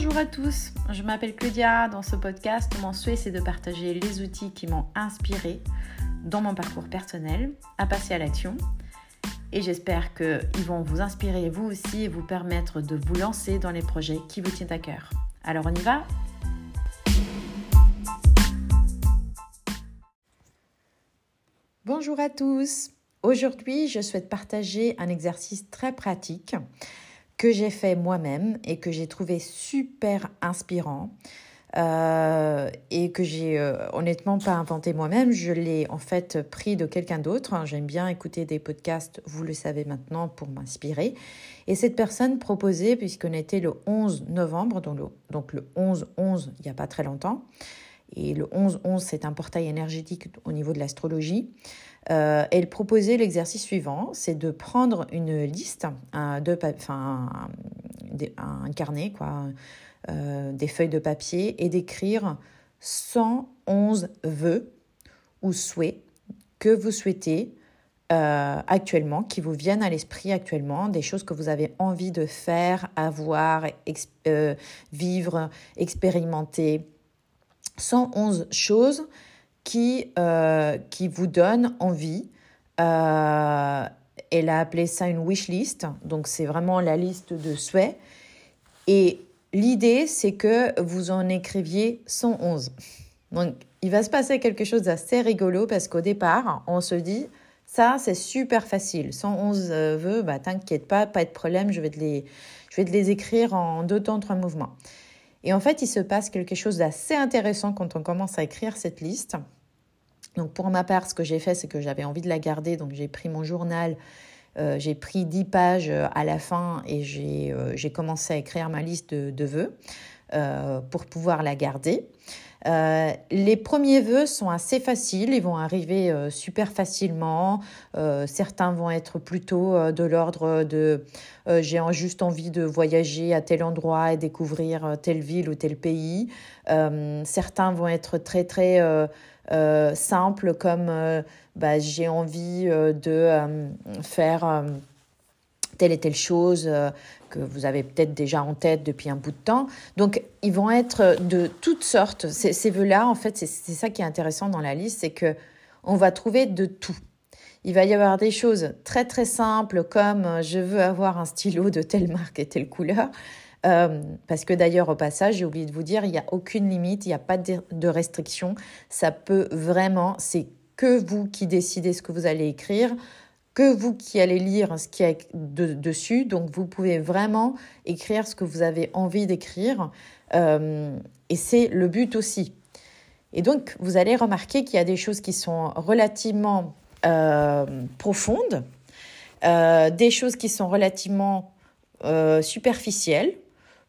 Bonjour à tous, je m'appelle Claudia. Dans ce podcast, mon souhait c'est de partager les outils qui m'ont inspiré dans mon parcours personnel à passer à l'action. Et j'espère qu'ils vont vous inspirer vous aussi et vous permettre de vous lancer dans les projets qui vous tiennent à cœur. Alors on y va? Bonjour à tous. Aujourd'hui, je souhaite partager un exercice très pratique que j'ai fait moi-même et que j'ai trouvé super inspirant euh, et que j'ai euh, honnêtement pas inventé moi-même. Je l'ai en fait pris de quelqu'un d'autre. Hein. J'aime bien écouter des podcasts, vous le savez maintenant, pour m'inspirer. Et cette personne proposait, puisqu'on était le 11 novembre, donc le, donc le 11-11, il n'y a pas très longtemps, et le 11-11, c'est un portail énergétique au niveau de l'astrologie. Euh, elle proposait l'exercice suivant, c'est de prendre une liste, un, carnet, euh, des feuilles de papier, et d'écrire 111 vœux ou souhaits que vous souhaitez euh, actuellement, qui vous viennent à l'esprit actuellement, des choses que vous avez envie de faire, avoir, vivre, expérimenter, 111 choses qui, euh, qui vous donnent envie. Euh, elle a appelé ça une wish list, donc c'est vraiment la liste de souhaits. Et l'idée, c'est que vous en écriviez 111. Donc, il va se passer quelque chose d'assez rigolo parce qu'au départ, on se dit, ça, c'est super facile. 111 euh, vœux, bah, t'inquiète pas, pas de problème, je vais te les, je vais te les écrire en deux temps, trois mouvements. Et en fait, il se passe quelque chose d'assez intéressant quand on commence à écrire cette liste. Donc pour ma part, ce que j'ai fait, c'est que j'avais envie de la garder, donc j'ai pris mon journal, euh, j'ai pris 10 pages euh, à la fin et euh, j'ai commencé à écrire ma liste de, de vœux pour pouvoir la garder. Euh, les premiers vœux sont assez faciles, ils vont arriver euh, super facilement. Euh, certains vont être plutôt de l'ordre de j'ai juste envie de voyager à tel endroit et découvrir telle ville ou tel pays. certains vont être très très simples comme bah, j'ai envie de faire telle et telle chose euh, que vous avez peut-être déjà en tête depuis un bout de temps. Donc, ils vont être de toutes sortes. Ces, ces vœux-là, en fait, c'est ça qui est intéressant dans la liste, c'est que on va trouver de tout. Il va y avoir des choses très très simples comme euh, je veux avoir un stylo de telle marque et telle couleur. Euh, parce que d'ailleurs, au passage, j'ai oublié de vous dire, il n'y a aucune limite, il n'y a pas de, de restriction. Ça peut vraiment, c'est que vous qui décidez ce que vous allez écrire que vous qui allez lire ce qui est dessus. Donc, vous pouvez vraiment écrire ce que vous avez envie d'écrire. Euh, et c'est le but aussi. Et donc, vous allez remarquer qu'il y a des choses qui sont relativement euh, profondes, euh, des choses qui sont relativement superficielles,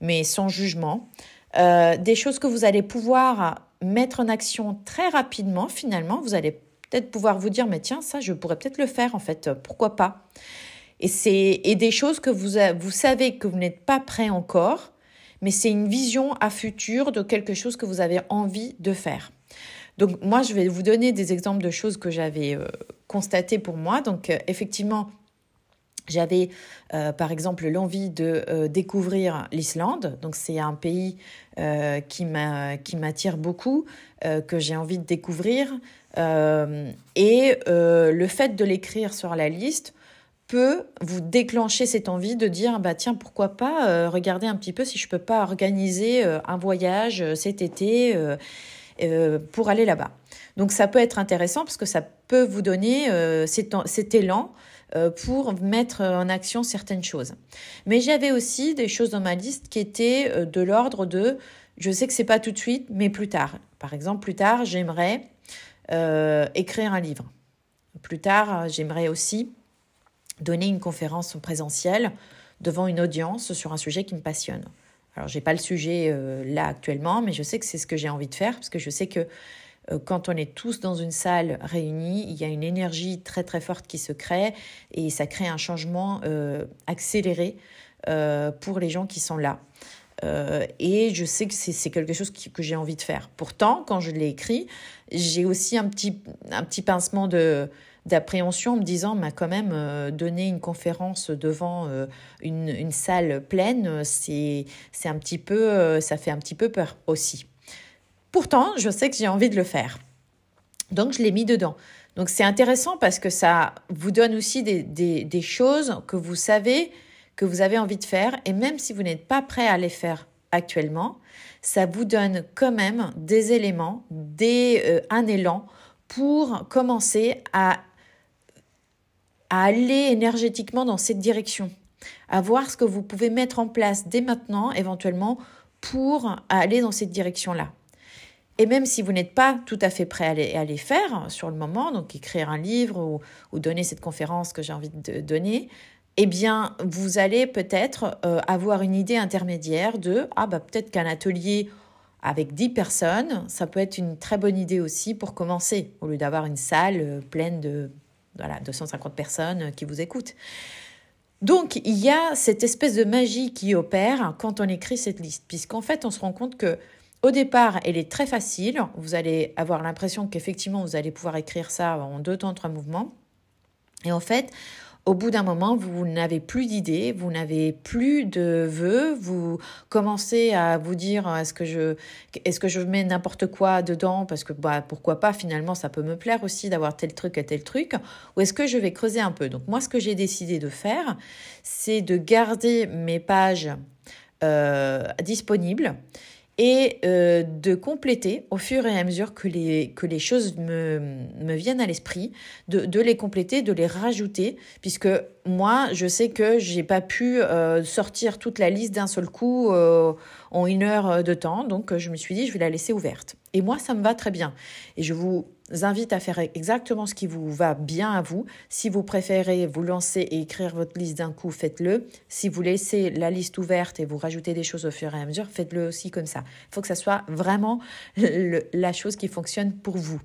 mais sans jugement, des choses que vous allez pouvoir mettre en action très rapidement, finalement. Vous allez peut-être pouvoir vous dire, mais tiens, ça, je pourrais peut-être le faire, en fait, pourquoi pas Et c'est et des choses que vous, vous savez que vous n'êtes pas prêt encore, mais c'est une vision à futur de quelque chose que vous avez envie de faire. Donc moi, je vais vous donner des exemples de choses que j'avais euh, constatées pour moi. Donc euh, effectivement, j'avais euh, par exemple l'envie de découvrir l'Islande. Donc c'est un pays qui m'attire beaucoup, que j'ai envie de découvrir. Euh, et euh, le fait de l'écrire sur la liste peut vous déclencher cette envie de dire bah tiens pourquoi pas euh, regarder un petit peu si je peux pas organiser un voyage cet été pour aller là-bas. Donc ça peut être intéressant parce que ça peut vous donner cet, élan pour mettre en action certaines choses. Mais j'avais aussi des choses dans ma liste qui étaient de l'ordre de je sais que c'est pas tout de suite mais plus tard. Par exemple plus tard j'aimerais euh, écrire un livre. Plus tard, j'aimerais aussi donner une conférence en présentiel devant une audience sur un sujet qui me passionne. Alors, j'ai pas le sujet euh, là actuellement, mais je sais que c'est ce que j'ai envie de faire parce que je sais que euh, quand on est tous dans une salle réunie, il y a une énergie très très forte qui se crée et ça crée un changement accéléré pour les gens qui sont là. Euh, et je sais que c'est quelque chose que j'ai envie de faire. Pourtant, quand je l'ai écrit, j'ai aussi un petit, un petit pincement de d'appréhension en me disant, mais quand même, euh, donner une conférence devant euh, une, une, salle pleine, c'est un petit peu, ça fait un petit peu peur aussi. Pourtant, je sais que j'ai envie de le faire. Donc, je l'ai mis dedans. Donc, c'est intéressant parce que ça vous donne aussi des, choses que vous savez que vous avez envie de faire et même si vous n'êtes pas prêt à les faire actuellement, ça vous donne quand même des éléments, des, euh, un élan pour commencer à aller énergétiquement dans cette direction, à voir ce que vous pouvez mettre en place dès maintenant éventuellement pour aller dans cette direction-là. Et même si vous n'êtes pas tout à fait prêt à les, faire sur le moment, donc écrire un livre ou, donner cette conférence que j'ai envie de donner, eh bien, vous allez peut-être euh, avoir une idée intermédiaire de ah bah peut-être qu'un atelier avec 10 personnes, ça peut être une très bonne idée aussi pour commencer, au lieu d'avoir une salle euh, pleine de voilà, 250 personnes qui vous écoutent. Donc, il y a cette espèce de magie qui opère quand on écrit cette liste, puisqu'en fait, on se rend compte que au départ, elle est très facile. Vous allez avoir l'impression qu'effectivement, vous allez pouvoir écrire ça en deux temps, trois mouvements. Et en fait, au bout d'un moment, vous n'avez plus d'idées, vous n'avez plus de vœux, vous commencez à vous dire est-ce que je est-ce que je mets n'importe quoi dedans? Parce que bah pourquoi pas? Finalement ça peut me plaire aussi d'avoir tel truc et tel truc ou est-ce que je vais creuser un peu? Donc moi ce que j'ai décidé de faire, c'est de garder mes pages euh, disponibles et euh, de compléter au fur et à mesure que les, que les choses me, me viennent à l'esprit, de, de, les compléter, de les rajouter, puisque moi, je sais que j'ai pas pu euh, sortir toute la liste d'un seul coup euh, en une heure de temps, donc je me suis dit, je vais la laisser ouverte. Et moi, ça me va très bien. Et je vous invite à faire exactement ce qui vous va bien à vous. Si vous préférez vous lancer et écrire votre liste d'un coup, faites-le. Si vous laissez la liste ouverte et vous rajoutez des choses au fur et à mesure, faites-le aussi comme ça. Il faut que ça soit vraiment la chose qui fonctionne pour vous.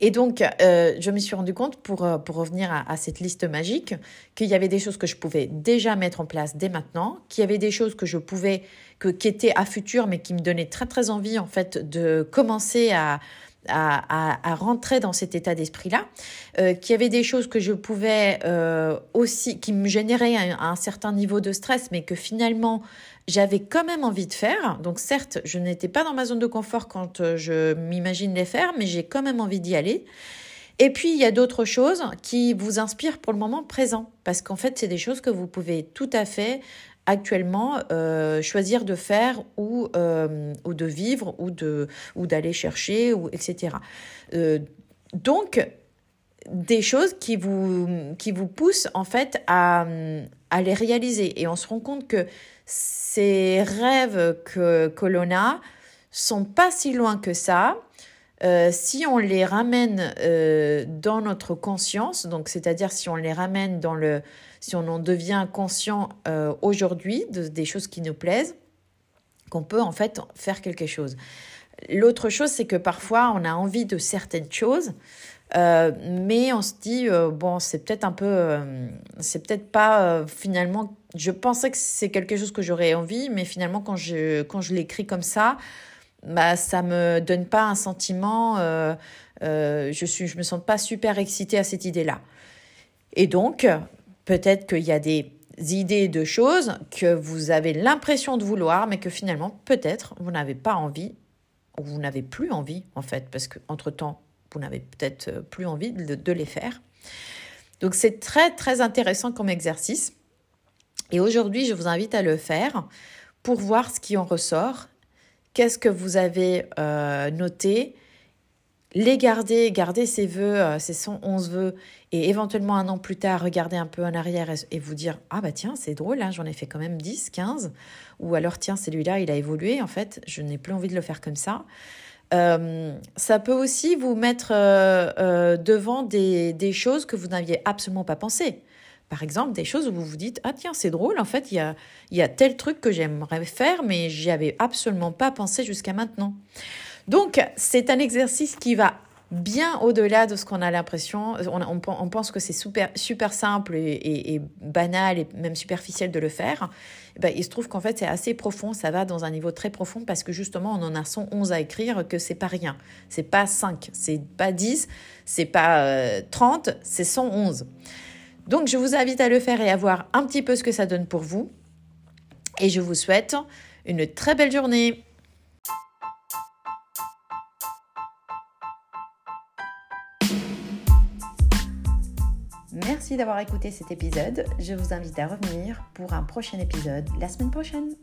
Et donc, euh, je me suis rendu compte, pour, euh, pour revenir à, à, cette liste magique, qu'il y avait des choses que je pouvais déjà mettre en place dès maintenant, qu'il y avait des choses que je pouvais, que, qui étaient à futur, mais qui me donnaient très, très envie, en fait, de commencer à, à, rentrer dans cet état d'esprit-là, euh, qu'il y avait des choses que je pouvais euh, aussi, qui me généraient un, certain niveau de stress, mais que finalement j'avais quand même envie de faire. Donc certes, je n'étais pas dans ma zone de confort quand euh, je m'imagine les faire, mais j'ai quand même envie d'y aller. Et puis, il y a d'autres choses qui vous inspirent pour le moment présent, parce qu'en fait, c'est des choses que vous pouvez tout à fait actuellement euh, choisir de faire ou, euh, ou de vivre ou de ou d'aller chercher ou etc. Euh, donc des choses qui vous qui vous poussent en fait à, à les réaliser. Et on se rend compte que ces rêves que, que l'on a sont pas si loin que ça euh, si on les ramène euh, dans notre conscience, donc c'est-à-dire si on les ramène dans le, si on en devient conscient euh, aujourd'hui de, des choses qui nous plaisent, qu'on peut en fait faire quelque chose. L'autre chose, c'est que parfois on a envie de certaines choses, mais on se dit bon, c'est peut-être un peu, c'est peut-être pas finalement. Je pensais que c'est quelque chose que j'aurais envie, mais finalement quand je quand je l'écris comme ça bah, ça me donne pas un sentiment, euh, euh, je suis, je me sens pas super excitée à cette idée-là. Et donc, peut-être qu'il y a des idées de choses que vous avez l'impression de vouloir, mais que finalement, peut-être, vous n'avez pas envie, ou vous n'avez plus envie, en fait, parce qu'entre-temps, vous n'avez peut-être plus envie de les faire. Donc, c'est très, très intéressant comme exercice. Et aujourd'hui, je vous invite à le faire pour voir ce qui en ressort Qu'est-ce que vous avez euh, noté? Les garder, garder ces vœux, euh, ces 111 vœux, et éventuellement un an plus tard, regarder un peu en arrière et, vous dire Ah bah tiens, c'est drôle, hein, j'en ai fait quand même 10, 15. Ou alors, tiens, celui-là, il a évolué, en fait, je n'ai plus envie de le faire comme ça. Euh, ça peut aussi vous mettre devant des, des, choses que vous n'aviez absolument pas pensé. Par exemple, des choses où vous vous dites, ah tiens, c'est drôle, en fait, il y a, y a tel truc que j'aimerais faire, mais j'y avais absolument pas pensé jusqu'à maintenant. Donc, c'est un exercice qui va bien au-delà de ce qu'on a l'impression. On, on, pense que c'est super, super simple et, banal et même superficiel de le faire. Eh ben, il se trouve qu'en fait, c'est assez profond. Ça va dans un niveau très profond parce que justement, on en a 111 à écrire, que c'est pas rien. C'est pas 5, c'est pas 10, c'est pas 30, euh, c'est 111. Donc, je vous invite à le faire et à voir un petit peu ce que ça donne pour vous. Et je vous souhaite une très belle journée. Merci d'avoir écouté cet épisode. Je vous invite à revenir pour un prochain épisode la semaine prochaine.